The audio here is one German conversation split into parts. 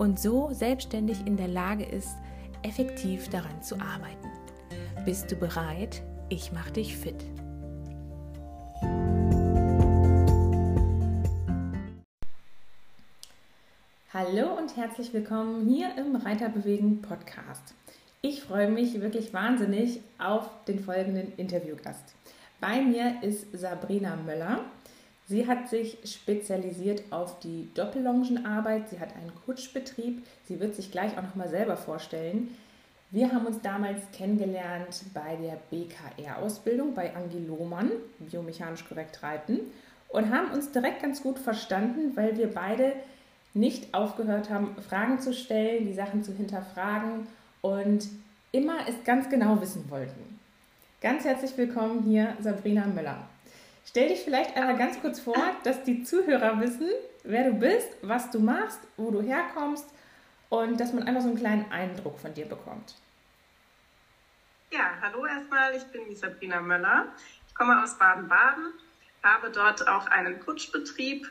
und so selbstständig in der Lage ist, effektiv daran zu arbeiten. Bist du bereit? Ich mache dich fit. Hallo und herzlich willkommen hier im Reiterbewegen Podcast. Ich freue mich wirklich wahnsinnig auf den folgenden Interviewgast. Bei mir ist Sabrina Möller. Sie hat sich spezialisiert auf die Doppellongenarbeit. Sie hat einen Kutschbetrieb. Sie wird sich gleich auch noch mal selber vorstellen. Wir haben uns damals kennengelernt bei der BKR-Ausbildung bei Angie Lohmann, biomechanisch korrekt reiten, und haben uns direkt ganz gut verstanden, weil wir beide nicht aufgehört haben, Fragen zu stellen, die Sachen zu hinterfragen und immer es ganz genau wissen wollten. Ganz herzlich willkommen hier, Sabrina Möller. Stell dich vielleicht einmal ganz kurz vor, dass die Zuhörer wissen, wer du bist, was du machst, wo du herkommst und dass man einfach so einen kleinen Eindruck von dir bekommt. Ja, hallo erstmal, ich bin die Sabrina Möller. Ich komme aus Baden-Baden, habe dort auch einen Kutschbetrieb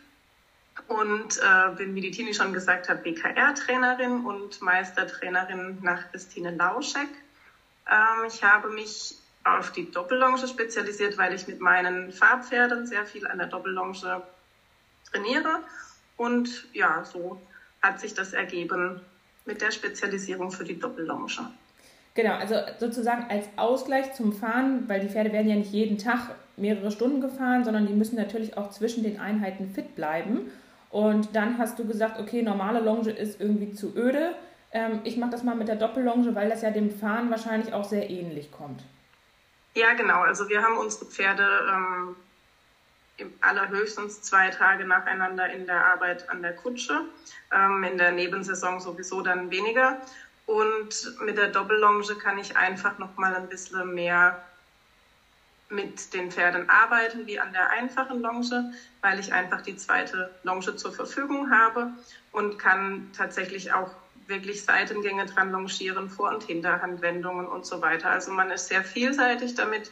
und äh, bin, wie die Tini schon gesagt hat, BKR-Trainerin und Meistertrainerin nach Christine Lauschek. Ähm, ich habe mich auf die Doppellonge spezialisiert, weil ich mit meinen Farbpferden sehr viel an der Doppellonge trainiere. Und ja, so hat sich das ergeben mit der Spezialisierung für die Doppellonge. Genau, also sozusagen als Ausgleich zum Fahren, weil die Pferde werden ja nicht jeden Tag mehrere Stunden gefahren, sondern die müssen natürlich auch zwischen den Einheiten fit bleiben. Und dann hast du gesagt, okay, normale Longe ist irgendwie zu öde. Ähm, ich mache das mal mit der Doppellonge, weil das ja dem Fahren wahrscheinlich auch sehr ähnlich kommt. Ja, genau. Also wir haben unsere Pferde ähm, allerhöchstens zwei Tage nacheinander in der Arbeit an der Kutsche. Ähm, in der Nebensaison sowieso dann weniger. Und mit der Doppellonge kann ich einfach noch mal ein bisschen mehr mit den Pferden arbeiten wie an der einfachen Longe, weil ich einfach die zweite Longe zur Verfügung habe und kann tatsächlich auch wirklich Seitengänge dran longieren, Vor- und Hinterhandwendungen und so weiter. Also man ist sehr vielseitig damit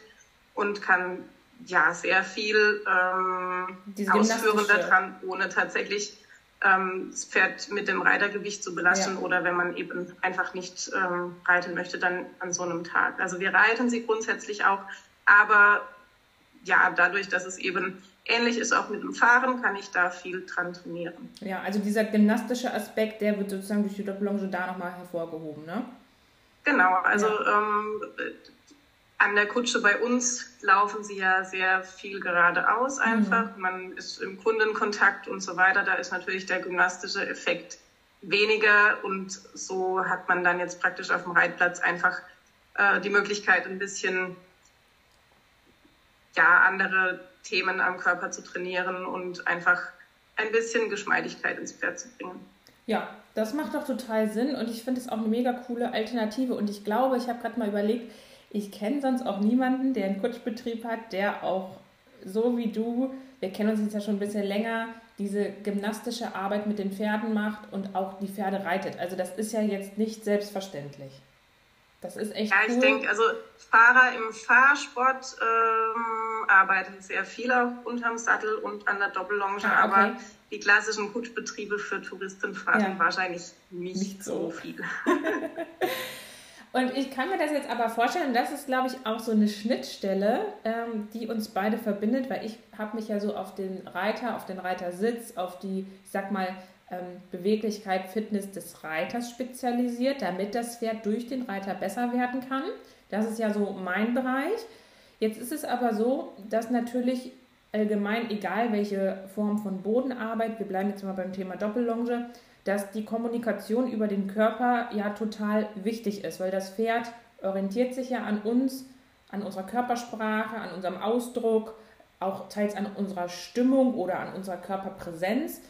und kann ja sehr viel ähm, ausführen daran, ohne tatsächlich ähm, das Pferd mit dem Reitergewicht zu belasten ja. oder wenn man eben einfach nicht ähm, reiten möchte, dann an so einem Tag. Also wir reiten sie grundsätzlich auch, aber ja, dadurch, dass es eben ähnlich ist auch mit dem Fahren, kann ich da viel dran trainieren. Ja, also dieser gymnastische Aspekt, der wird sozusagen durch die Doppellonge da nochmal hervorgehoben, ne? Genau, also ja. ähm, an der Kutsche bei uns laufen sie ja sehr viel geradeaus einfach. Mhm. Man ist im Kundenkontakt und so weiter. Da ist natürlich der gymnastische Effekt weniger und so hat man dann jetzt praktisch auf dem Reitplatz einfach äh, die Möglichkeit, ein bisschen ja, andere Themen am Körper zu trainieren und einfach ein bisschen Geschmeidigkeit ins Pferd zu bringen. Ja, das macht doch total Sinn und ich finde es auch eine mega coole Alternative und ich glaube, ich habe gerade mal überlegt, ich kenne sonst auch niemanden, der einen Kutschbetrieb hat, der auch so wie du, wir kennen uns jetzt ja schon ein bisschen länger, diese gymnastische Arbeit mit den Pferden macht und auch die Pferde reitet. Also das ist ja jetzt nicht selbstverständlich. Das ist echt ja, cool. ich denke, also Fahrer im Fahrsport ähm, arbeiten sehr viel auch unterm Sattel und an der Doppellonge, ah, okay. aber die klassischen Kutschbetriebe für Touristen fahren ja. wahrscheinlich nicht, nicht so. so viel. Und ich kann mir das jetzt aber vorstellen, das ist, glaube ich, auch so eine Schnittstelle, ähm, die uns beide verbindet, weil ich habe mich ja so auf den Reiter, auf den Reitersitz, auf die, ich sag mal, ähm, Beweglichkeit, Fitness des Reiters spezialisiert, damit das Pferd durch den Reiter besser werden kann. Das ist ja so mein Bereich. Jetzt ist es aber so, dass natürlich allgemein, egal welche Form von Bodenarbeit, wir bleiben jetzt mal beim Thema Doppellonge, dass die Kommunikation über den Körper ja total wichtig ist, weil das Pferd orientiert sich ja an uns, an unserer Körpersprache, an unserem Ausdruck, auch teils an unserer Stimmung oder an unserer Körperpräsenz.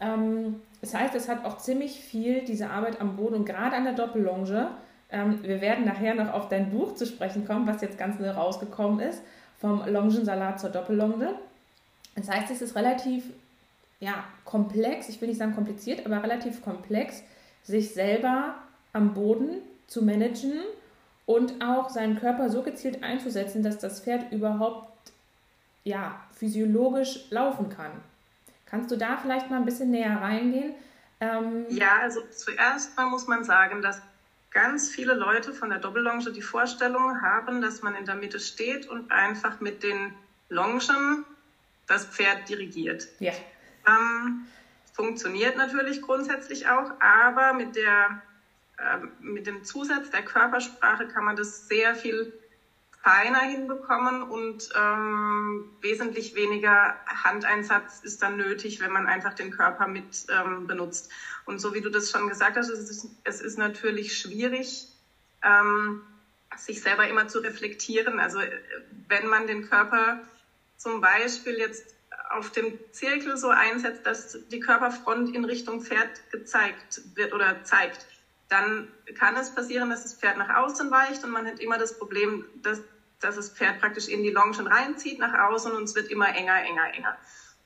Ähm, das heißt, es hat auch ziemlich viel diese Arbeit am Boden und gerade an der Doppellonge. Ähm, wir werden nachher noch auf dein Buch zu sprechen kommen, was jetzt ganz neu rausgekommen ist, vom Longensalat zur Doppellonge. Das heißt, es ist relativ ja, komplex, ich will nicht sagen kompliziert, aber relativ komplex, sich selber am Boden zu managen und auch seinen Körper so gezielt einzusetzen, dass das Pferd überhaupt ja, physiologisch laufen kann. Kannst du da vielleicht mal ein bisschen näher reingehen? Ähm ja, also zuerst mal muss man sagen, dass ganz viele Leute von der Doppellonge die Vorstellung haben, dass man in der Mitte steht und einfach mit den Longen das Pferd dirigiert. Ja. Ähm, funktioniert natürlich grundsätzlich auch, aber mit, der, äh, mit dem Zusatz der Körpersprache kann man das sehr viel feiner hinbekommen und ähm, wesentlich weniger Handeinsatz ist dann nötig, wenn man einfach den Körper mit ähm, benutzt. Und so wie du das schon gesagt hast, es ist, es ist natürlich schwierig, ähm, sich selber immer zu reflektieren. Also äh, wenn man den Körper zum Beispiel jetzt auf dem Zirkel so einsetzt, dass die Körperfront in Richtung Pferd gezeigt wird oder zeigt, dann kann es passieren, dass das Pferd nach außen weicht und man hat immer das Problem, dass, dass das Pferd praktisch in die Longen reinzieht nach außen und es wird immer enger, enger, enger.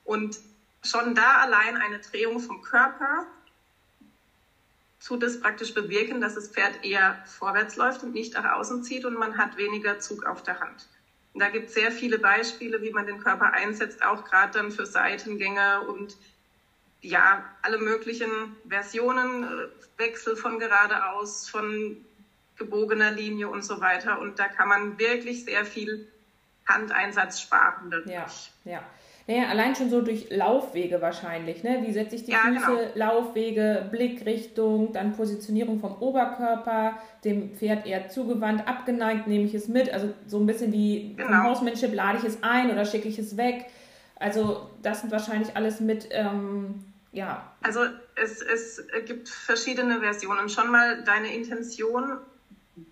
Und schon da allein eine Drehung vom Körper tut es praktisch bewirken, dass das Pferd eher vorwärts läuft und nicht nach außen zieht und man hat weniger Zug auf der Hand. Und da gibt es sehr viele Beispiele, wie man den Körper einsetzt, auch gerade dann für Seitengänge und ja, alle möglichen Versionen, äh, Wechsel von geradeaus, von gebogener Linie und so weiter. Und da kann man wirklich sehr viel Handeinsatz sparen. Dadurch. Ja, ja. Naja, allein schon so durch Laufwege wahrscheinlich. Ne? Wie setze ich die ja, Füße, genau. Laufwege, Blickrichtung, dann Positionierung vom Oberkörper, dem Pferd eher zugewandt, abgeneigt, nehme ich es mit. Also so ein bisschen wie genau. vom Hausmanship, lade ich es ein oder schicke ich es weg. Also das sind wahrscheinlich alles mit, ähm, ja. Also es, es gibt verschiedene Versionen. Schon mal deine Intention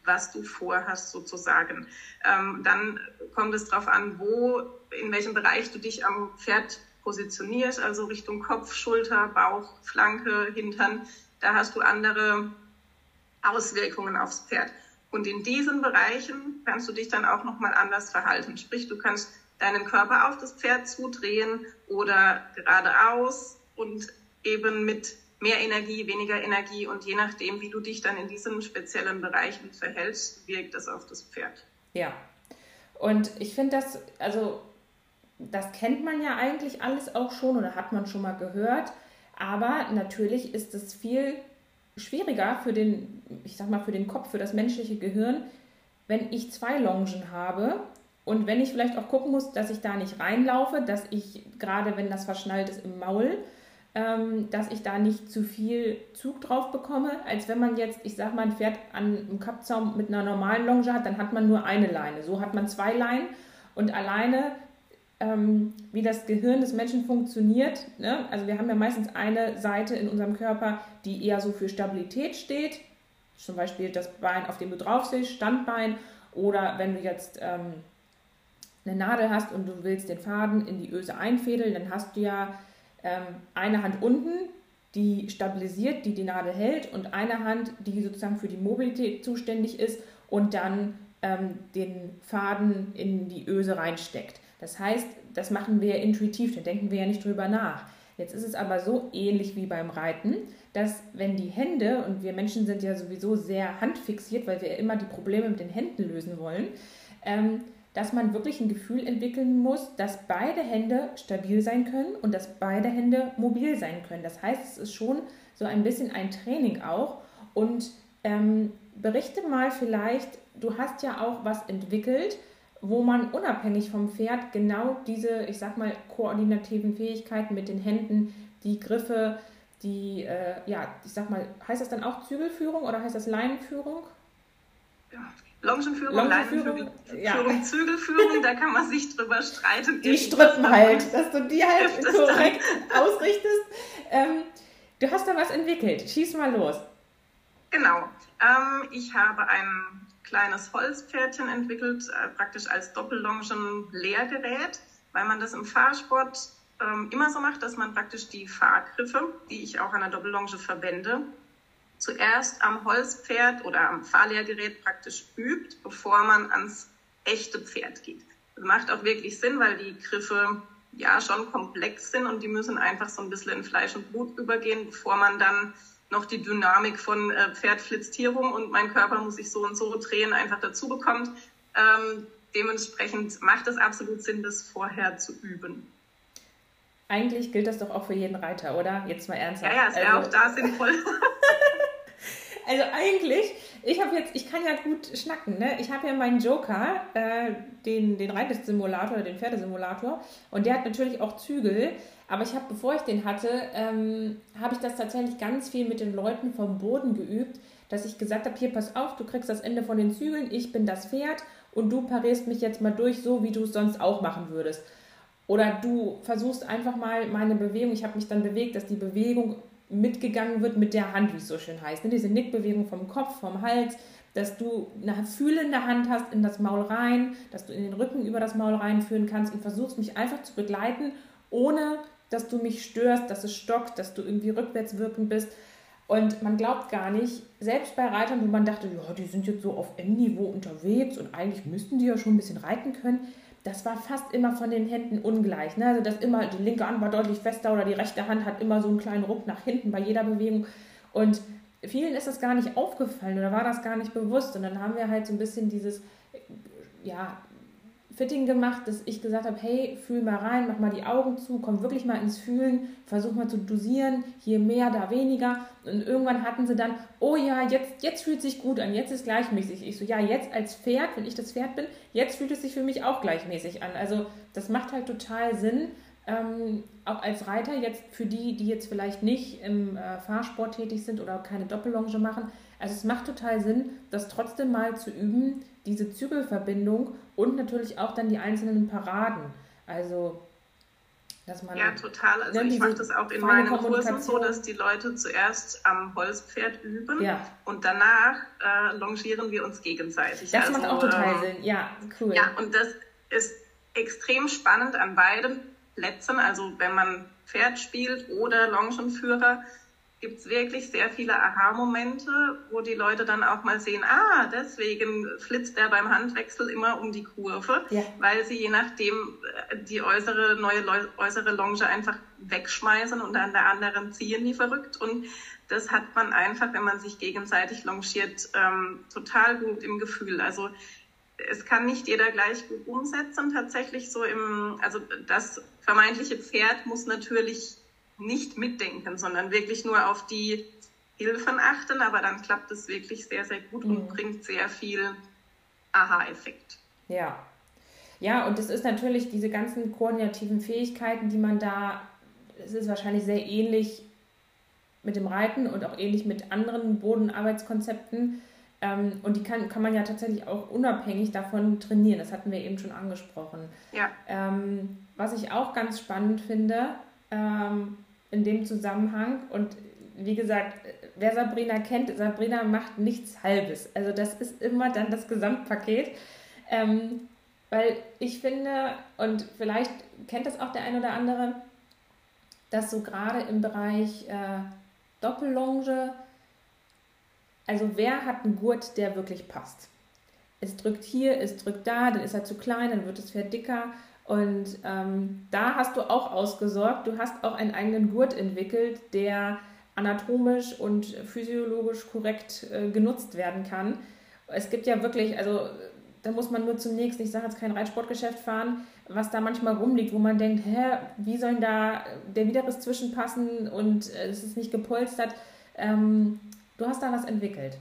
was du vorhast sozusagen. Ähm, dann kommt es darauf an, wo, in welchem Bereich du dich am Pferd positionierst, also Richtung Kopf, Schulter, Bauch, Flanke, Hintern. Da hast du andere Auswirkungen aufs Pferd. Und in diesen Bereichen kannst du dich dann auch nochmal anders verhalten. Sprich, du kannst deinen Körper auf das Pferd zudrehen oder geradeaus und eben mit mehr Energie, weniger Energie und je nachdem, wie du dich dann in diesen speziellen Bereichen verhältst, wirkt das auf das Pferd. Ja. Und ich finde das, also das kennt man ja eigentlich alles auch schon oder hat man schon mal gehört, aber natürlich ist es viel schwieriger für den, ich sag mal, für den Kopf, für das menschliche Gehirn, wenn ich zwei Longen habe und wenn ich vielleicht auch gucken muss, dass ich da nicht reinlaufe, dass ich gerade, wenn das verschnallt ist im Maul, ähm, dass ich da nicht zu viel Zug drauf bekomme, als wenn man jetzt, ich sag mal, ein Pferd an einem Kappzaum mit einer normalen Longe hat, dann hat man nur eine Leine. So hat man zwei Leinen und alleine, ähm, wie das Gehirn des Menschen funktioniert, ne? also wir haben ja meistens eine Seite in unserem Körper, die eher so für Stabilität steht, zum Beispiel das Bein, auf dem du drauf sitzt, Standbein, oder wenn du jetzt ähm, eine Nadel hast und du willst den Faden in die Öse einfädeln, dann hast du ja eine Hand unten, die stabilisiert, die die Nadel hält und eine Hand, die sozusagen für die Mobilität zuständig ist und dann ähm, den Faden in die Öse reinsteckt. Das heißt, das machen wir intuitiv, da denken wir ja nicht drüber nach. Jetzt ist es aber so ähnlich wie beim Reiten, dass wenn die Hände, und wir Menschen sind ja sowieso sehr handfixiert, weil wir immer die Probleme mit den Händen lösen wollen, ähm, dass man wirklich ein Gefühl entwickeln muss, dass beide Hände stabil sein können und dass beide Hände mobil sein können. Das heißt, es ist schon so ein bisschen ein Training auch. Und ähm, berichte mal vielleicht, du hast ja auch was entwickelt, wo man unabhängig vom Pferd genau diese, ich sag mal, koordinativen Fähigkeiten mit den Händen, die Griffe, die, äh, ja, ich sag mal, heißt das dann auch Zügelführung oder heißt das Leinenführung? Ja, Longenführung, Leinenführung, ja. Zügelführung, da kann man sich drüber streiten. Die Strippen halt, dass du die halt korrekt ausrichtest. Ähm, du hast da was entwickelt. Schieß mal los. Genau. Ähm, ich habe ein kleines Holzpferdchen entwickelt, äh, praktisch als Doppellongen-Lehrgerät, weil man das im Fahrsport ähm, immer so macht, dass man praktisch die Fahrgriffe, die ich auch an der Doppellonge verwende, zuerst am Holzpferd oder am Fahrlehrgerät praktisch übt, bevor man ans echte Pferd geht. Das macht auch wirklich Sinn, weil die Griffe ja schon komplex sind und die müssen einfach so ein bisschen in Fleisch und Blut übergehen, bevor man dann noch die Dynamik von äh, Pferd flitzt hier rum und mein Körper muss sich so und so drehen, einfach dazu bekommt. Ähm, dementsprechend macht es absolut Sinn, das vorher zu üben. Eigentlich gilt das doch auch für jeden Reiter, oder? Jetzt mal ernsthaft. Ja, ja, es wäre also, auch da sinnvoll. also eigentlich, ich habe jetzt, ich kann ja gut schnacken, ne? Ich habe ja meinen Joker, äh, den, den Reitsimulator oder den Pferdesimulator, und der hat natürlich auch Zügel. Aber ich habe, bevor ich den hatte, ähm, habe ich das tatsächlich ganz viel mit den Leuten vom Boden geübt, dass ich gesagt habe, hier pass auf, du kriegst das Ende von den Zügeln, ich bin das Pferd und du parierst mich jetzt mal durch, so wie du es sonst auch machen würdest. Oder du versuchst einfach mal meine Bewegung, ich habe mich dann bewegt, dass die Bewegung mitgegangen wird mit der Hand, wie es so schön heißt. Ne? Diese Nickbewegung vom Kopf, vom Hals, dass du eine fühlende Hand hast in das Maul rein, dass du in den Rücken über das Maul reinführen kannst und versuchst mich einfach zu begleiten, ohne dass du mich störst, dass es stockt, dass du irgendwie rückwärts wirkend bist. Und man glaubt gar nicht, selbst bei Reitern, wo man dachte, ja, die sind jetzt so auf M-Niveau unterwegs und eigentlich müssten die ja schon ein bisschen reiten können, das war fast immer von den Händen ungleich. Ne? Also dass immer die linke Hand war deutlich fester oder die rechte Hand hat immer so einen kleinen Ruck nach hinten bei jeder Bewegung. Und vielen ist das gar nicht aufgefallen oder war das gar nicht bewusst. Und dann haben wir halt so ein bisschen dieses, ja, Fitting gemacht, dass ich gesagt habe, hey, fühl mal rein, mach mal die Augen zu, komm wirklich mal ins Fühlen, versuch mal zu dosieren, hier mehr, da weniger. Und irgendwann hatten sie dann, oh ja, jetzt, jetzt fühlt sich gut an, jetzt ist gleichmäßig. Ich so, ja, jetzt als Pferd, wenn ich das Pferd bin, jetzt fühlt es sich für mich auch gleichmäßig an. Also das macht halt total Sinn, ähm, auch als Reiter jetzt für die, die jetzt vielleicht nicht im äh, Fahrsport tätig sind oder keine Doppellonge machen. Also es macht total Sinn, das trotzdem mal zu üben, diese Zügelverbindung und natürlich auch dann die einzelnen Paraden. Also, dass man. Ja, total. Also, ich mache das auch in meinen Kursen so, dass die Leute zuerst am Holzpferd üben ja. und danach äh, longieren wir uns gegenseitig. Das also, macht auch total äh, Sinn. Ja, cool. Ja, und das ist extrem spannend an beiden Plätzen. Also, wenn man Pferd spielt oder Longenführer gibt es wirklich sehr viele Aha-Momente, wo die Leute dann auch mal sehen, ah, deswegen flitzt er beim Handwechsel immer um die Kurve, ja. weil sie je nachdem äh, die äußere, neue äußere Longe einfach wegschmeißen und an der anderen ziehen die verrückt. Und das hat man einfach, wenn man sich gegenseitig longiert, ähm, total gut im Gefühl. Also es kann nicht jeder gleich gut umsetzen, tatsächlich so im, also das vermeintliche Pferd muss natürlich nicht mitdenken, sondern wirklich nur auf die Hilfen achten, aber dann klappt es wirklich sehr, sehr gut mhm. und bringt sehr viel Aha-Effekt. Ja. Ja, und es ist natürlich diese ganzen koordinativen Fähigkeiten, die man da, es ist wahrscheinlich sehr ähnlich mit dem Reiten und auch ähnlich mit anderen Bodenarbeitskonzepten. Ähm, und die kann, kann man ja tatsächlich auch unabhängig davon trainieren. Das hatten wir eben schon angesprochen. Ja. Ähm, was ich auch ganz spannend finde, ähm, in dem Zusammenhang. Und wie gesagt, wer Sabrina kennt, Sabrina macht nichts Halbes. Also das ist immer dann das Gesamtpaket. Ähm, weil ich finde, und vielleicht kennt das auch der ein oder andere, dass so gerade im Bereich äh, Doppellonge, also wer hat einen Gurt, der wirklich passt? Es drückt hier, es drückt da, dann ist er zu klein, dann wird das Pferd dicker und ähm, da hast du auch ausgesorgt. Du hast auch einen eigenen Gurt entwickelt, der anatomisch und physiologisch korrekt äh, genutzt werden kann. Es gibt ja wirklich, also da muss man nur zunächst, ich sage jetzt kein Reitsportgeschäft fahren, was da manchmal rumliegt, wo man denkt, hä, wie soll da der Widerriss zwischenpassen und äh, es ist nicht gepolstert. Ähm, du hast da was entwickelt.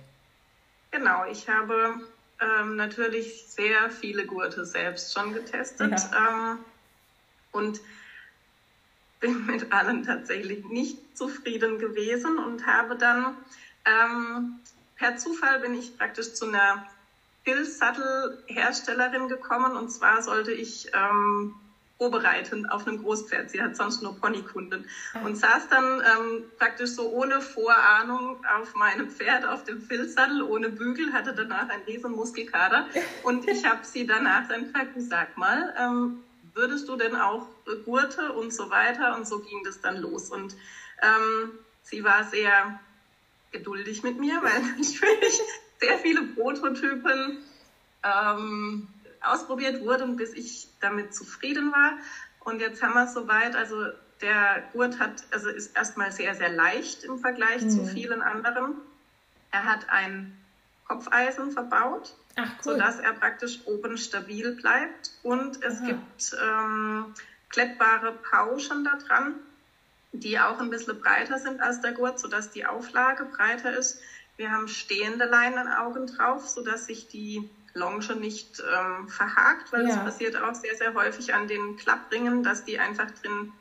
Genau, ich habe ähm, natürlich sehr viele Gurte selbst schon getestet ja. ähm, und bin mit allen tatsächlich nicht zufrieden gewesen und habe dann ähm, per Zufall bin ich praktisch zu einer Hill-Sattel-Herstellerin gekommen und zwar sollte ich ähm, vorbereiten auf einem Großpferd. Sie hat sonst nur Ponykunden ah. und saß dann ähm, praktisch so ohne Vorahnung auf meinem Pferd auf dem Filzsattel, ohne Bügel, hatte danach einen riesen Muskelkater und ich habe sie danach dann gefragt, sag mal, ähm, würdest du denn auch Gurte und so weiter? Und so ging das dann los. Und ähm, sie war sehr geduldig mit mir, weil natürlich sehr viele Prototypen ähm, ausprobiert wurden, bis ich damit zufrieden war. Und jetzt haben wir es soweit, also der Gurt hat, also ist erstmal sehr, sehr leicht im Vergleich mhm. zu vielen anderen. Er hat ein Kopfeisen verbaut, Ach, cool. sodass er praktisch oben stabil bleibt. Und es Aha. gibt ähm, klettbare Pauschen da dran, die auch ein bisschen breiter sind als der Gurt, sodass die Auflage breiter ist. Wir haben stehende Leinenaugen drauf, sodass sich die Longe nicht ähm, verhakt, weil ja. das passiert auch sehr, sehr häufig an den Klappringen, dass die einfach drin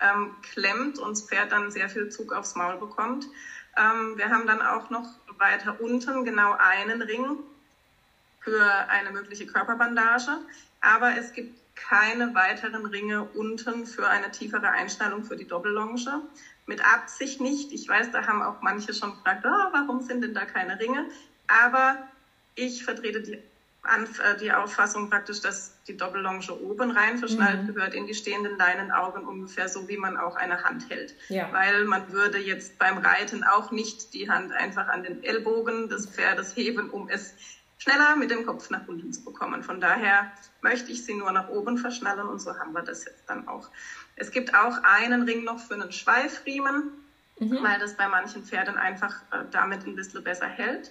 ähm, klemmt und das Pferd dann sehr viel Zug aufs Maul bekommt. Ähm, wir haben dann auch noch weiter unten genau einen Ring für eine mögliche Körperbandage, aber es gibt keine weiteren Ringe unten für eine tiefere Einstellung für die Doppellonge. Mit Absicht nicht. Ich weiß, da haben auch manche schon gefragt, oh, warum sind denn da keine Ringe? Aber ich vertrete die die Auffassung praktisch, dass die Doppellonge oben rein verschnallt mhm. gehört in die stehenden Leinenaugen ungefähr so, wie man auch eine Hand hält. Ja. Weil man würde jetzt beim Reiten auch nicht die Hand einfach an den Ellbogen des Pferdes heben, um es schneller mit dem Kopf nach unten zu bekommen. Von daher möchte ich sie nur nach oben verschnallen und so haben wir das jetzt dann auch. Es gibt auch einen Ring noch für einen Schweifriemen, mhm. weil das bei manchen Pferden einfach äh, damit ein bisschen besser hält.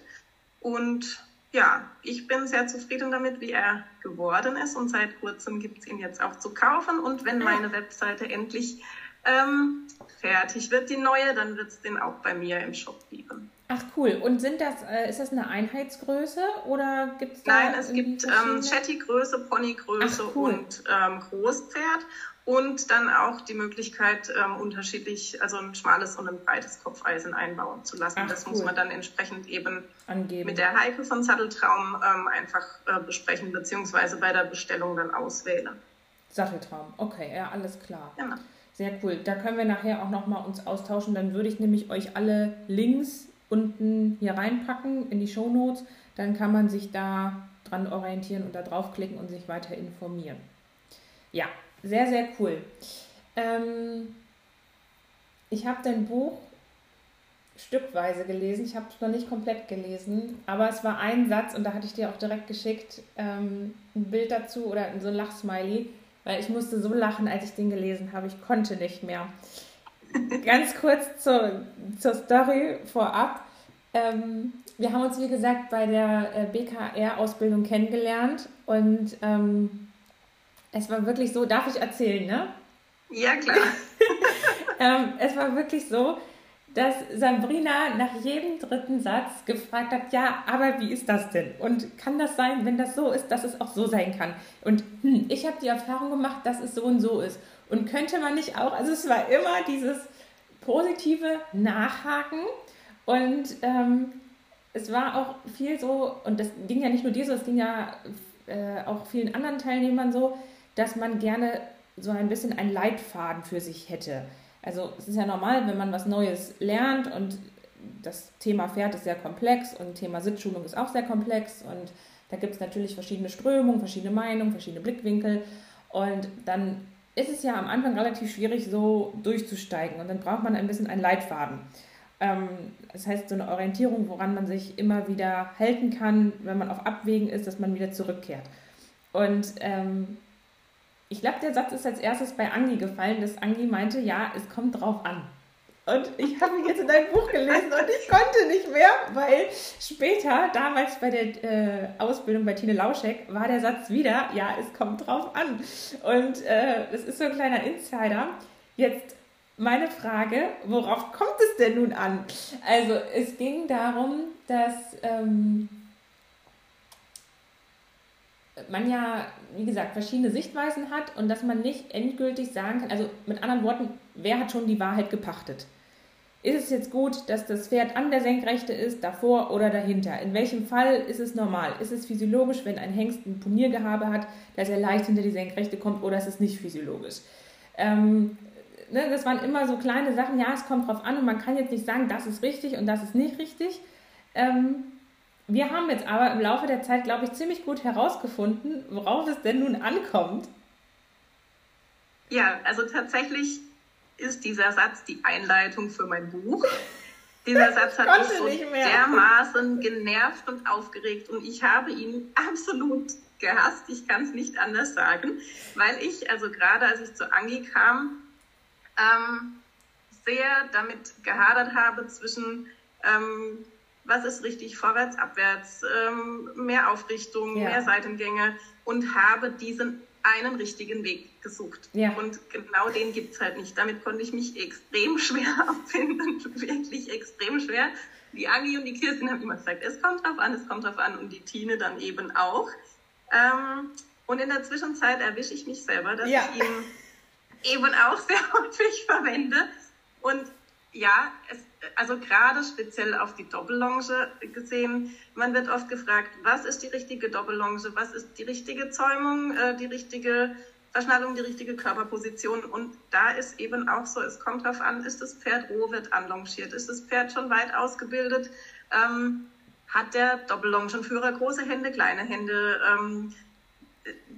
Und ja, ich bin sehr zufrieden damit, wie er geworden ist und seit kurzem gibt es ihn jetzt auch zu kaufen und wenn meine Webseite endlich ähm, fertig wird, die neue, dann wird es den auch bei mir im Shop geben. Ach cool. Und sind das, äh, ist das eine Einheitsgröße oder gibt es Nein, es gibt ähm, Chatty-Größe, Pony-Größe cool. und ähm, Großpferd und dann auch die Möglichkeit, ähm, unterschiedlich, also ein schmales und ein breites Kopfeisen einbauen zu lassen. Ach, das cool. muss man dann entsprechend eben Angeben. mit der Heike von Satteltraum ähm, einfach äh, besprechen, beziehungsweise bei der Bestellung dann auswählen. Satteltraum, okay, ja, alles klar. Genau. Sehr cool. Da können wir nachher auch nochmal uns austauschen. Dann würde ich nämlich euch alle Links unten hier reinpacken in die Show Notes. Dann kann man sich da dran orientieren und da draufklicken und sich weiter informieren. Ja, sehr, sehr cool. Ähm, ich habe dein Buch stückweise gelesen. Ich habe es noch nicht komplett gelesen, aber es war ein Satz und da hatte ich dir auch direkt geschickt ähm, ein Bild dazu oder so ein Lachsmiley, weil ich musste so lachen, als ich den gelesen habe. Ich konnte nicht mehr. Ganz kurz zur, zur Story vorab. Ähm, wir haben uns, wie gesagt, bei der äh, BKR-Ausbildung kennengelernt und ähm, es war wirklich so, darf ich erzählen, ne? Ja, klar. ähm, es war wirklich so, dass Sabrina nach jedem dritten Satz gefragt hat, ja, aber wie ist das denn? Und kann das sein, wenn das so ist, dass es auch so sein kann? Und hm, ich habe die Erfahrung gemacht, dass es so und so ist. Und könnte man nicht auch, also es war immer dieses positive Nachhaken und ähm, es war auch viel so, und das ging ja nicht nur dir so, es ging ja äh, auch vielen anderen Teilnehmern so, dass man gerne so ein bisschen einen Leitfaden für sich hätte. Also es ist ja normal, wenn man was Neues lernt und das Thema Pferd ist sehr komplex und Thema Sitzschulung ist auch sehr komplex und da gibt es natürlich verschiedene Strömungen, verschiedene Meinungen, verschiedene Blickwinkel und dann ist es ja am Anfang relativ schwierig, so durchzusteigen und dann braucht man ein bisschen einen Leitfaden. Ähm, das heißt, so eine Orientierung, woran man sich immer wieder halten kann, wenn man auf Abwägen ist, dass man wieder zurückkehrt. Und ähm, ich glaube, der Satz ist als erstes bei Angi gefallen, dass Angi meinte, ja, es kommt drauf an. Und ich habe ihn jetzt in deinem Buch gelesen und ich konnte nicht mehr, weil später, damals bei der äh, Ausbildung bei Tine Lauschek, war der Satz wieder, ja, es kommt drauf an. Und äh, das ist so ein kleiner Insider. Jetzt meine Frage, worauf kommt es denn nun an? Also es ging darum, dass ähm, man ja, wie gesagt, verschiedene Sichtweisen hat und dass man nicht endgültig sagen kann, also mit anderen Worten, wer hat schon die Wahrheit gepachtet? Ist es jetzt gut, dass das Pferd an der Senkrechte ist, davor oder dahinter? In welchem Fall ist es normal? Ist es physiologisch, wenn ein Hengst ein Puniergehabe hat, dass er leicht hinter die Senkrechte kommt oder ist es nicht physiologisch? Ähm, ne, das waren immer so kleine Sachen, ja, es kommt drauf an und man kann jetzt nicht sagen, das ist richtig und das ist nicht richtig. Ähm, wir haben jetzt aber im Laufe der Zeit, glaube ich, ziemlich gut herausgefunden, worauf es denn nun ankommt. Ja, also tatsächlich ist dieser Satz die Einleitung für mein Buch. Dieser Satz hat mich so dermaßen genervt und aufgeregt und ich habe ihn absolut gehasst. Ich kann es nicht anders sagen, weil ich, also gerade als ich zu Angi kam, ähm, sehr damit gehadert habe zwischen, ähm, was ist richtig, vorwärts, abwärts, ähm, mehr Aufrichtung, ja. mehr Seitengänge und habe diesen einen richtigen Weg gesucht. Ja. Und genau den gibt es halt nicht. Damit konnte ich mich extrem schwer abfinden, wirklich extrem schwer. Die Angi und die Kirsten haben immer gesagt, es kommt drauf an, es kommt drauf an und die Tine dann eben auch. Ähm, und in der Zwischenzeit erwische ich mich selber, dass ja. ich ihn eben auch sehr häufig verwende. Und ja, es, also gerade speziell auf die Doppellonge gesehen, man wird oft gefragt, was ist die richtige Doppellonge, was ist die richtige Zäumung, äh, die richtige Verschnallung, die richtige Körperposition. Und da ist eben auch so, es kommt darauf an, ist das Pferd roh, wird anlongiert, ist das Pferd schon weit ausgebildet, ähm, hat der Doppellongenführer große Hände, kleine Hände, ähm,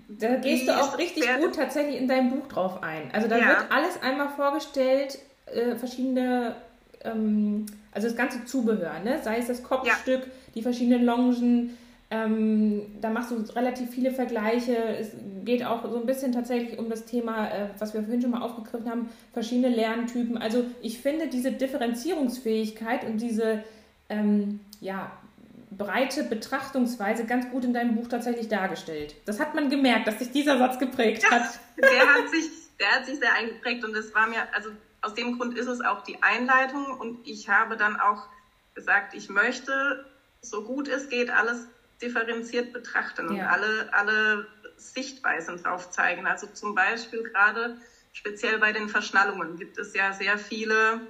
da gehst du auch richtig Pferde? gut tatsächlich in dein Buch drauf ein. Also da ja. wird alles einmal vorgestellt, äh, verschiedene, ähm, also das ganze Zubehör, ne? sei es das Kopfstück, ja. die verschiedenen Longen, ähm, da machst du relativ viele Vergleiche. Es geht auch so ein bisschen tatsächlich um das Thema, äh, was wir vorhin schon mal aufgegriffen haben, verschiedene Lerntypen. Also ich finde diese Differenzierungsfähigkeit und diese ähm, ja, breite Betrachtungsweise ganz gut in deinem Buch tatsächlich dargestellt. Das hat man gemerkt, dass sich dieser Satz geprägt hat. der hat sich, der hat sich sehr eingeprägt und das war mir, also aus dem Grund ist es auch die Einleitung und ich habe dann auch gesagt, ich möchte, so gut es geht, alles differenziert betrachten und alle, alle Sichtweisen drauf zeigen. Also zum Beispiel gerade speziell bei den Verschnallungen gibt es ja sehr viele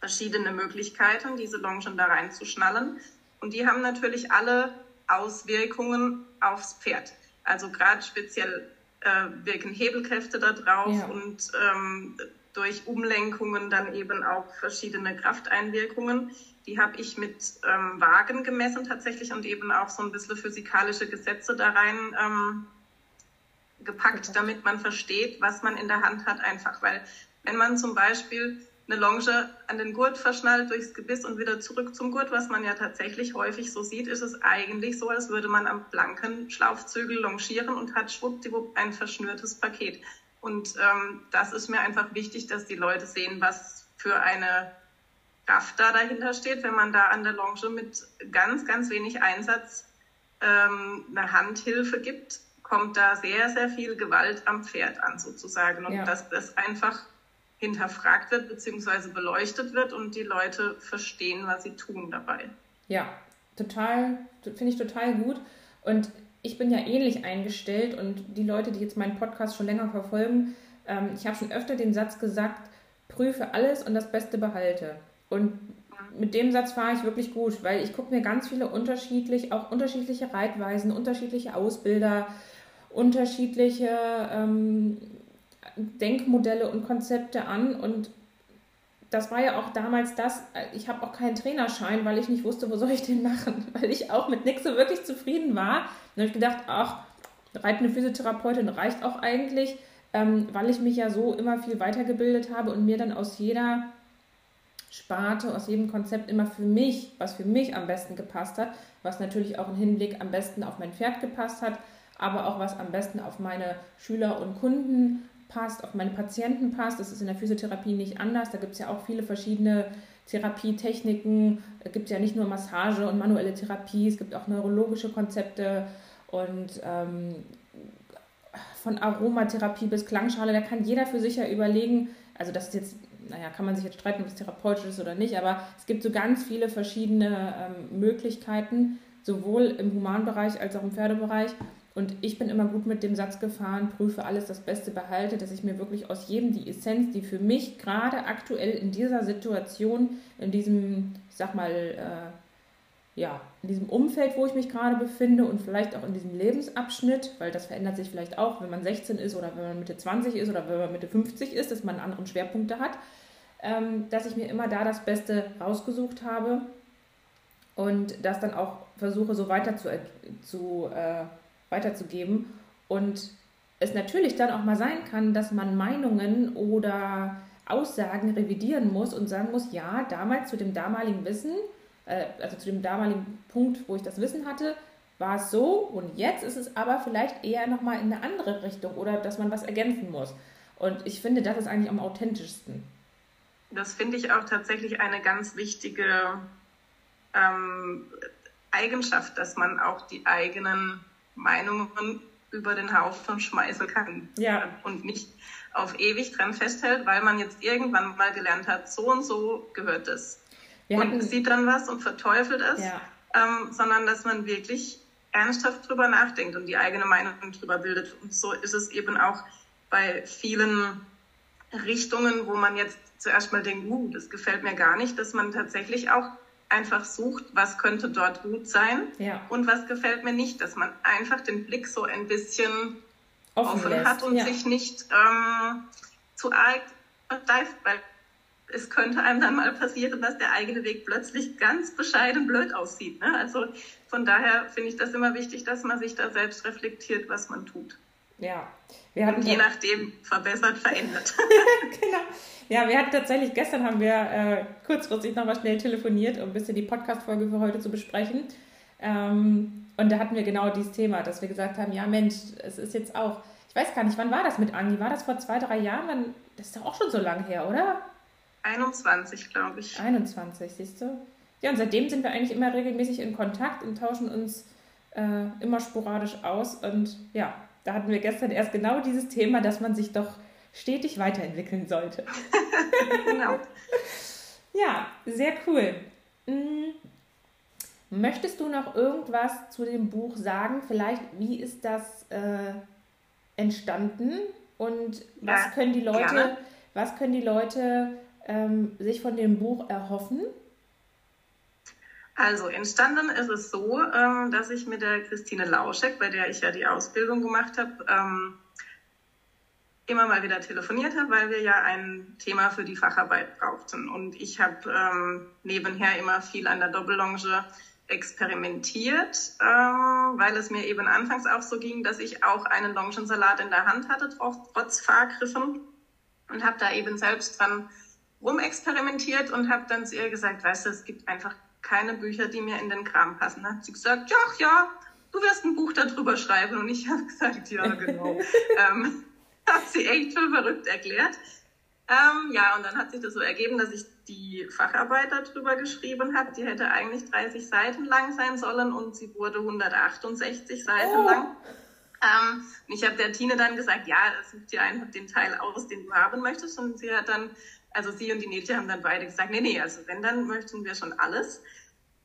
verschiedene Möglichkeiten, diese Longen da reinzuschnallen. Und die haben natürlich alle Auswirkungen aufs Pferd. Also gerade speziell äh, wirken Hebelkräfte da drauf ja. und ähm, durch Umlenkungen dann eben auch verschiedene Krafteinwirkungen. Die habe ich mit ähm, Wagen gemessen tatsächlich und eben auch so ein bisschen physikalische Gesetze da rein ähm, gepackt, damit man versteht, was man in der Hand hat einfach. Weil wenn man zum Beispiel eine Longe an den Gurt verschnallt durchs Gebiss und wieder zurück zum Gurt, was man ja tatsächlich häufig so sieht, ist es eigentlich so, als würde man am blanken Schlaufzügel longieren und hat schwuppdiwupp ein verschnürtes Paket. Und ähm, das ist mir einfach wichtig, dass die Leute sehen, was für eine Kraft da dahinter steht, wenn man da an der Longe mit ganz, ganz wenig Einsatz ähm, eine Handhilfe gibt, kommt da sehr, sehr viel Gewalt am Pferd an sozusagen. Und ja. dass das einfach hinterfragt wird bzw. beleuchtet wird und die Leute verstehen, was sie tun dabei. Ja, total, finde ich total gut. Und ich bin ja ähnlich eingestellt und die Leute, die jetzt meinen Podcast schon länger verfolgen, ähm, ich habe schon öfter den Satz gesagt, prüfe alles und das Beste behalte. Und mit dem Satz fahre ich wirklich gut, weil ich gucke mir ganz viele unterschiedlich, auch unterschiedliche Reitweisen, unterschiedliche Ausbilder, unterschiedliche ähm, Denkmodelle und Konzepte an und das war ja auch damals das, ich habe auch keinen Trainerschein, weil ich nicht wusste, wo soll ich den machen, weil ich auch mit nichts so wirklich zufrieden war. Dann habe ich gedacht, ach, reitende Physiotherapeutin reicht auch eigentlich, ähm, weil ich mich ja so immer viel weitergebildet habe und mir dann aus jeder Sparte, aus jedem Konzept immer für mich, was für mich am besten gepasst hat, was natürlich auch im Hinblick am besten auf mein Pferd gepasst hat, aber auch was am besten auf meine Schüler und Kunden passt, auf meine Patienten passt. Das ist in der Physiotherapie nicht anders. Da gibt es ja auch viele verschiedene Therapietechniken. Es gibt ja nicht nur Massage und manuelle Therapie, es gibt auch neurologische Konzepte und ähm, von Aromatherapie bis Klangschale, da kann jeder für sich ja überlegen, also das ist jetzt, naja, kann man sich jetzt streiten, ob es therapeutisch ist oder nicht, aber es gibt so ganz viele verschiedene ähm, Möglichkeiten, sowohl im Humanbereich als auch im Pferdebereich. Und ich bin immer gut mit dem Satz gefahren, prüfe alles, das Beste behalte, dass ich mir wirklich aus jedem die Essenz, die für mich gerade aktuell in dieser Situation, in diesem, ich sag mal, äh, ja, in diesem Umfeld, wo ich mich gerade befinde und vielleicht auch in diesem Lebensabschnitt, weil das verändert sich vielleicht auch, wenn man 16 ist oder wenn man Mitte 20 ist oder wenn man Mitte 50 ist, dass man einen anderen Schwerpunkte hat, ähm, dass ich mir immer da das Beste rausgesucht habe und das dann auch versuche so weiter zu, zu äh, weiterzugeben. Und es natürlich dann auch mal sein kann, dass man Meinungen oder Aussagen revidieren muss und sagen muss, ja, damals zu dem damaligen Wissen, äh, also zu dem damaligen Punkt, wo ich das Wissen hatte, war es so und jetzt ist es aber vielleicht eher nochmal in eine andere Richtung oder dass man was ergänzen muss. Und ich finde, das ist eigentlich am authentischsten. Das finde ich auch tatsächlich eine ganz wichtige ähm, Eigenschaft, dass man auch die eigenen Meinungen über den Haufen schmeißen kann ja. und nicht auf ewig dran festhält, weil man jetzt irgendwann mal gelernt hat, so und so gehört es. Wir und hatten, sieht dann was und verteufelt es, ja. ähm, sondern dass man wirklich ernsthaft drüber nachdenkt und die eigene Meinung drüber bildet. Und so ist es eben auch bei vielen Richtungen, wo man jetzt zuerst mal denkt, uh, das gefällt mir gar nicht, dass man tatsächlich auch einfach sucht, was könnte dort gut sein ja. und was gefällt mir nicht, dass man einfach den Blick so ein bisschen offen, offen hat und ja. sich nicht ähm, zu arg versteift, weil es könnte einem dann mal passieren, dass der eigene Weg plötzlich ganz bescheiden blöd aussieht. Ne? Also von daher finde ich das immer wichtig, dass man sich da selbst reflektiert, was man tut. Ja. Wir hatten und je nachdem verbessert, verändert. genau. Ja, wir hatten tatsächlich, gestern haben wir äh, kurzfristig nochmal schnell telefoniert, um ein bisschen die Podcast-Folge für heute zu besprechen. Ähm, und da hatten wir genau dieses Thema, dass wir gesagt haben, ja Mensch, es ist jetzt auch, ich weiß gar nicht, wann war das mit Angi? War das vor zwei, drei Jahren? Das ist doch auch schon so lange her, oder? 21, glaube ich. 21, siehst du? Ja, und seitdem sind wir eigentlich immer regelmäßig in Kontakt und tauschen uns äh, immer sporadisch aus. Und ja, da hatten wir gestern erst genau dieses Thema, dass man sich doch stetig weiterentwickeln sollte. genau. Ja, sehr cool. Hm. Möchtest du noch irgendwas zu dem Buch sagen? Vielleicht, wie ist das äh, entstanden und was ja, können die Leute, gerne. was können die Leute ähm, sich von dem Buch erhoffen? Also entstanden ist es so, ähm, dass ich mit der Christine Lauschek, bei der ich ja die Ausbildung gemacht habe, ähm, immer mal wieder telefoniert habe, weil wir ja ein Thema für die Facharbeit brauchten. Und ich habe ähm, nebenher immer viel an der Doppellonge experimentiert, weil es mir eben anfangs auch so ging, dass ich auch einen Longensalat in der Hand hatte, trotz Fahrgriffen. Und habe da eben selbst dran rumexperimentiert und habe dann zu ihr gesagt, weißt du, es gibt einfach keine Bücher, die mir in den Kram passen. Hat sie gesagt, ja, ja, du wirst ein Buch darüber schreiben. Und ich habe gesagt, ja, genau. ähm, hat sie echt für verrückt erklärt. Ähm, ja, und dann hat sich das so ergeben, dass ich die Facharbeit darüber geschrieben habe. Die hätte eigentlich 30 Seiten lang sein sollen und sie wurde 168 Seiten oh. lang. Ähm, und ich habe der Tine dann gesagt, ja, such dir einfach den Teil aus, den du haben möchtest. Und sie hat dann, also sie und die Nete haben dann beide gesagt, nee, nee, also wenn, dann möchten wir schon alles.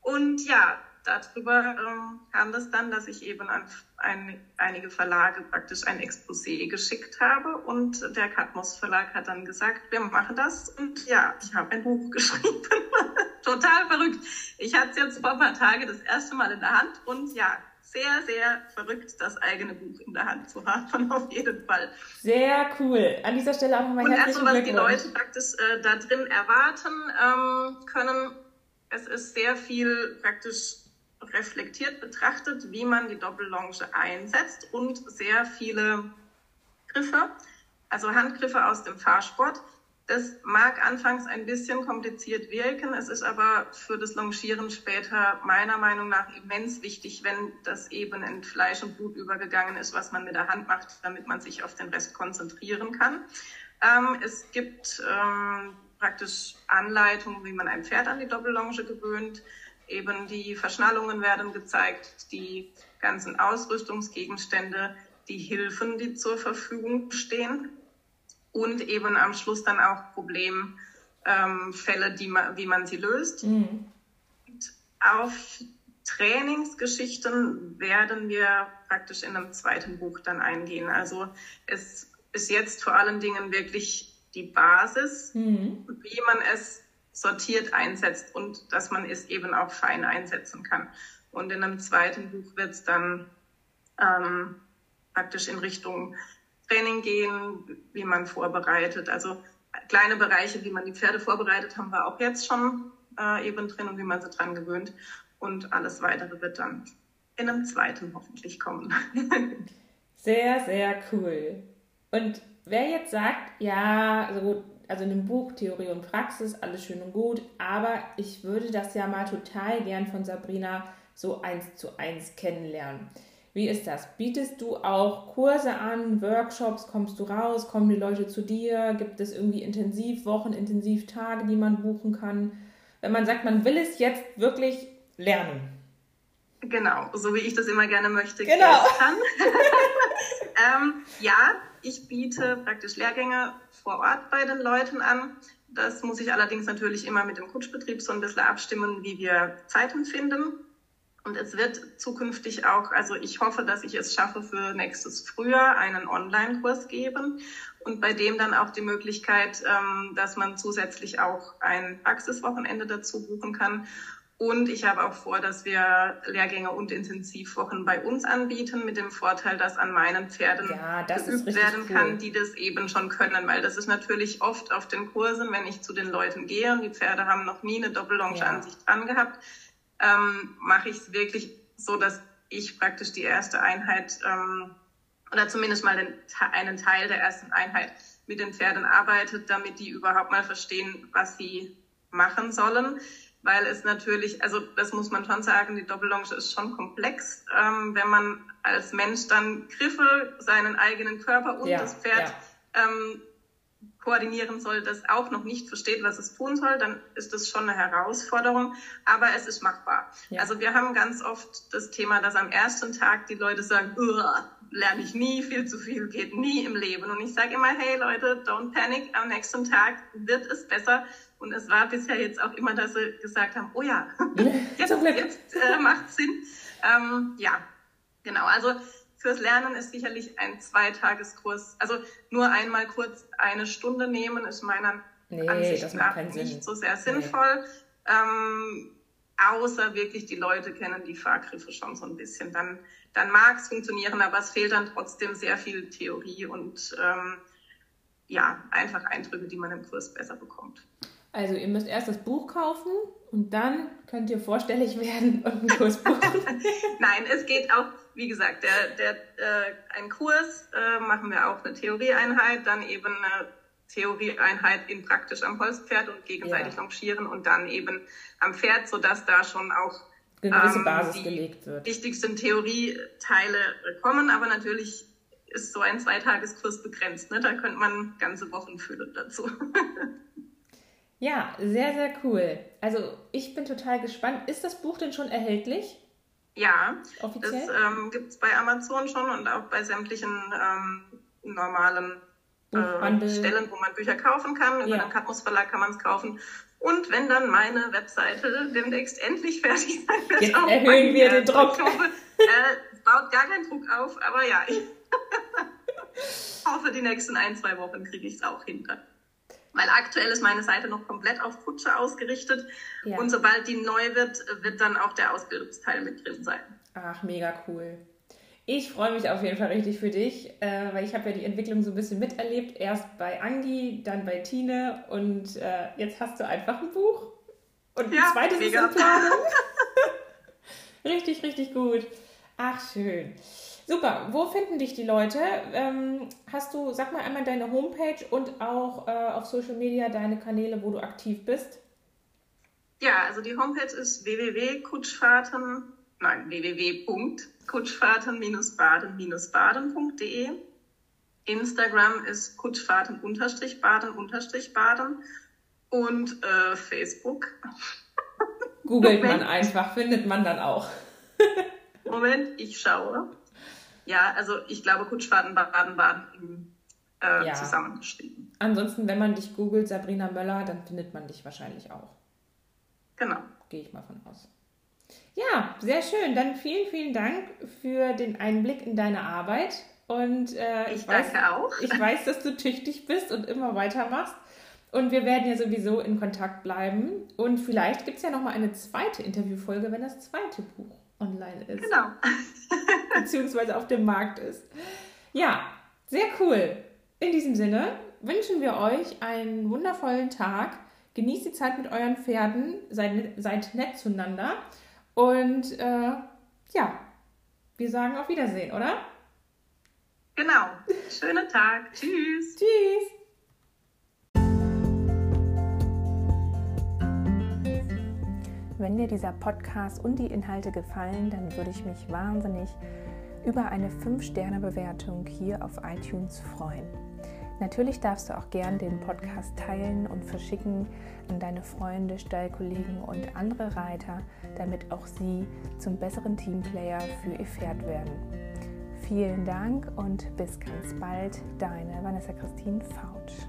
Und ja, darüber ähm, kam das dann, dass ich eben an ein, einige Verlage praktisch ein Exposé geschickt habe und der Katmos Verlag hat dann gesagt, wir machen das und ja, ich habe ein Buch geschrieben. Total verrückt. Ich hatte es jetzt vor ein paar Tagen das erste Mal in der Hand und ja, sehr, sehr verrückt, das eigene Buch in der Hand zu haben, auf jeden Fall. Sehr cool. An dieser Stelle auch nochmal herzlichen Und also, was die Leute praktisch äh, da drin erwarten ähm, können, es ist sehr viel praktisch reflektiert betrachtet, wie man die Doppellonge einsetzt und sehr viele Griffe, also Handgriffe aus dem Fahrsport. Das mag anfangs ein bisschen kompliziert wirken, es ist aber für das Longieren später meiner Meinung nach immens wichtig, wenn das eben in Fleisch und Blut übergegangen ist, was man mit der Hand macht, damit man sich auf den Rest konzentrieren kann. Ähm, es gibt ähm, praktisch Anleitungen, wie man ein Pferd an die Doppellonge gewöhnt. Eben die Verschnallungen werden gezeigt, die ganzen Ausrüstungsgegenstände, die Hilfen, die zur Verfügung stehen und eben am Schluss dann auch Problemfälle, ähm, die man, wie man sie löst. Mhm. Auf Trainingsgeschichten werden wir praktisch in einem zweiten Buch dann eingehen. Also es ist jetzt vor allen Dingen wirklich die Basis, mhm. wie man es sortiert einsetzt und dass man es eben auch fein einsetzen kann. Und in einem zweiten Buch wird es dann ähm, praktisch in Richtung Training gehen, wie man vorbereitet. Also kleine Bereiche, wie man die Pferde vorbereitet, haben wir auch jetzt schon äh, eben drin und wie man sie dran gewöhnt. Und alles weitere wird dann in einem zweiten hoffentlich kommen. Sehr, sehr cool. Und wer jetzt sagt, ja, also gut, also in dem Buch Theorie und Praxis, alles schön und gut, aber ich würde das ja mal total gern von Sabrina so eins zu eins kennenlernen. Wie ist das? Bietest du auch Kurse an, Workshops? Kommst du raus? Kommen die Leute zu dir? Gibt es irgendwie Intensivwochen, Intensivtage, die man buchen kann? Wenn man sagt, man will es jetzt wirklich lernen. Genau, so wie ich das immer gerne möchte. Genau. ähm, ja, ich biete praktisch Lehrgänge vor Ort bei den Leuten an. Das muss ich allerdings natürlich immer mit dem Kutschbetrieb so ein bisschen abstimmen, wie wir Zeiten finden. Und es wird zukünftig auch, also ich hoffe, dass ich es schaffe, für nächstes Frühjahr einen Online-Kurs geben und bei dem dann auch die Möglichkeit, ähm, dass man zusätzlich auch ein Praxiswochenende dazu buchen kann. Und ich habe auch vor, dass wir Lehrgänge und Intensivwochen bei uns anbieten, mit dem Vorteil, dass an meinen Pferden ja, geübt werden cool. kann, die das eben schon können. Weil das ist natürlich oft auf den Kursen, wenn ich zu den Leuten gehe und die Pferde haben noch nie eine Doppellonge ja. an sich dran gehabt, ähm, mache ich es wirklich so, dass ich praktisch die erste Einheit ähm, oder zumindest mal den, einen Teil der ersten Einheit mit den Pferden arbeitet, damit die überhaupt mal verstehen, was sie machen sollen. Weil es natürlich, also das muss man schon sagen, die Doppellonge ist schon komplex, ähm, wenn man als Mensch dann Griffe, seinen eigenen Körper und ja, das Pferd ja. ähm, koordinieren soll, das auch noch nicht versteht, was es tun soll, dann ist das schon eine Herausforderung, aber es ist machbar. Ja. Also wir haben ganz oft das Thema, dass am ersten Tag die Leute sagen, lerne ich nie, viel zu viel geht nie im Leben. Und ich sage immer, hey Leute, don't panic, am nächsten Tag wird es besser. Und es war bisher jetzt auch immer, dass sie gesagt haben, oh ja, jetzt, jetzt äh, macht Sinn. Ähm, ja, genau. Also Fürs Lernen ist sicherlich ein Zweitageskurs, also nur einmal kurz eine Stunde nehmen, ist meiner nee, Ansicht nach nicht Sinn. so sehr sinnvoll. Nee. Ähm, außer wirklich die Leute kennen die Fahrgriffe schon so ein bisschen. Dann, dann mag es funktionieren, aber es fehlt dann trotzdem sehr viel Theorie und ähm, ja, einfach Eindrücke, die man im Kurs besser bekommt. Also ihr müsst erst das Buch kaufen und dann könnt ihr vorstellig werden und einen Kurs buchen. Nein, es geht auch wie gesagt, der, der, äh, ein Kurs äh, machen wir auch eine Theorieeinheit, dann eben eine Theorieeinheit in praktisch am Holzpferd und gegenseitig ja. longieren und dann eben am Pferd, sodass da schon auch eine gewisse ähm, Basis gelegt wird. wichtigsten Theorieteile kommen, aber natürlich ist so ein Zweitageskurs begrenzt. Ne? Da könnte man ganze Wochen füllen dazu. ja, sehr, sehr cool. Also ich bin total gespannt. Ist das Buch denn schon erhältlich? Ja, Offiziell? das ähm, gibt es bei Amazon schon und auch bei sämtlichen ähm, normalen äh, Stellen, wo man Bücher kaufen kann. Über ja. den Katmus Verlag kann man es kaufen. Und wenn dann meine Webseite demnächst endlich fertig sein wird, Jetzt erhöhen wir den Druck. Hoffe, äh, baut gar keinen Druck auf, aber ja, ich hoffe, die nächsten ein, zwei Wochen kriege ich es auch hinter weil aktuell ist meine Seite noch komplett auf Kutsche ausgerichtet. Ja. Und sobald die neu wird, wird dann auch der Ausbildungsteil mit drin sein. Ach, mega cool. Ich freue mich auf jeden Fall richtig für dich, äh, weil ich habe ja die Entwicklung so ein bisschen miterlebt. Erst bei Angi, dann bei Tine und äh, jetzt hast du einfach ein Buch und ja, ein zweites mega. ist in Planung. richtig, richtig gut. Ach, schön. Super. Wo finden dich die Leute? Ähm, hast du, sag mal einmal deine Homepage und auch äh, auf Social Media deine Kanäle, wo du aktiv bist? Ja, also die Homepage ist www.kutschfahrten, nein, www.kutschfahrten-baden-baden.de. Instagram ist kutschfahrten-baden-baden und äh, Facebook. Googelt man einfach, findet man dann auch. Moment, ich schaue. Ja, also ich glaube Kutschfahrten Baden-Baden äh, ja. zusammengeschrieben. Ansonsten, wenn man dich googelt, Sabrina Möller, dann findet man dich wahrscheinlich auch. Genau. Gehe ich mal von aus. Ja, sehr schön. Dann vielen, vielen Dank für den Einblick in deine Arbeit. Und äh, ich, ich weiß, auch. Ich weiß, dass du tüchtig bist und immer weitermachst. Und wir werden ja sowieso in Kontakt bleiben. Und vielleicht gibt es ja nochmal eine zweite Interviewfolge, wenn das zweite Buch online ist. Genau. beziehungsweise auf dem Markt ist. Ja, sehr cool. In diesem Sinne wünschen wir euch einen wundervollen Tag. Genießt die Zeit mit euren Pferden, seid, seid nett zueinander und äh, ja, wir sagen auf Wiedersehen, oder? Genau. Schönen Tag. Tschüss. Tschüss. Wenn dir dieser Podcast und die Inhalte gefallen, dann würde ich mich wahnsinnig über eine 5-Sterne-Bewertung hier auf iTunes freuen. Natürlich darfst du auch gern den Podcast teilen und verschicken an deine Freunde, Stallkollegen und andere Reiter, damit auch sie zum besseren Teamplayer für ihr Pferd werden. Vielen Dank und bis ganz bald, deine Vanessa Christine Fautsch.